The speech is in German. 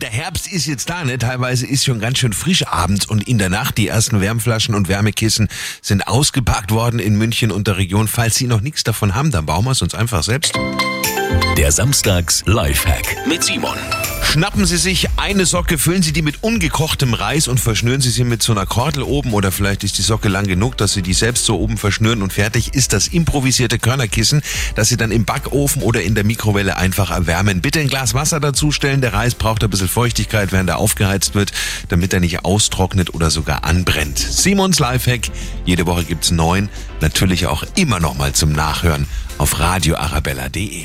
Der Herbst ist jetzt da, ne? Teilweise ist schon ganz schön frisch abends und in der Nacht. Die ersten Wärmflaschen und Wärmekissen sind ausgepackt worden in München und der Region. Falls Sie noch nichts davon haben, dann bauen wir es uns einfach selbst. Der Samstags Lifehack mit Simon. Schnappen Sie sich eine Socke, füllen Sie die mit ungekochtem Reis und verschnüren Sie sie mit so einer Kordel oben oder vielleicht ist die Socke lang genug, dass Sie die selbst so oben verschnüren und fertig ist das improvisierte Körnerkissen, das Sie dann im Backofen oder in der Mikrowelle einfach erwärmen. Bitte ein Glas Wasser dazustellen. Der Reis braucht ein bisschen Feuchtigkeit, während er aufgeheizt wird, damit er nicht austrocknet oder sogar anbrennt. Simons Lifehack. Jede Woche gibt's neun. Natürlich auch immer noch mal zum Nachhören auf radioarabella.de.